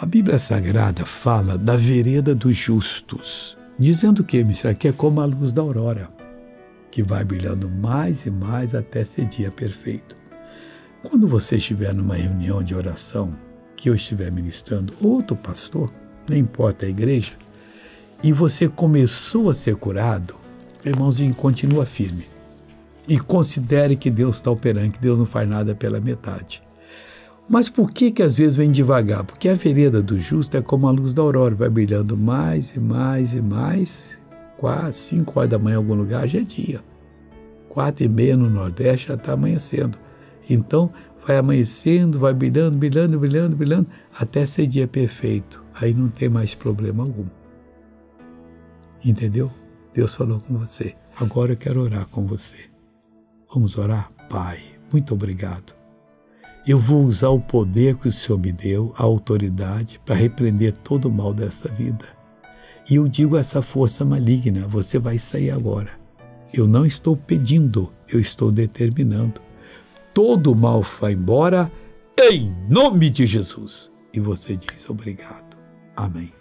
A Bíblia Sagrada fala da vereda dos justos, dizendo que, que é como a luz da aurora, que vai brilhando mais e mais até ser dia perfeito. Quando você estiver numa reunião de oração, que eu estiver ministrando, outro pastor, não importa a igreja, e você começou a ser curado, irmãozinho, continua firme. E considere que Deus está operando, que Deus não faz nada pela metade. Mas por que que às vezes vem devagar? Porque a vereda do justo é como a luz da aurora, vai brilhando mais e mais e mais. Quase cinco horas da manhã em algum lugar já é dia. Quatro e meia no Nordeste já está amanhecendo. Então vai amanhecendo, vai brilhando, brilhando, brilhando, brilhando, até ser dia perfeito. Aí não tem mais problema algum. Entendeu? Deus falou com você. Agora eu quero orar com você. Vamos orar? Pai, muito obrigado eu vou usar o poder que o Senhor me deu, a autoridade, para repreender todo o mal dessa vida. E eu digo a essa força maligna: você vai sair agora. Eu não estou pedindo, eu estou determinando. Todo mal vai embora em nome de Jesus. E você diz obrigado. Amém.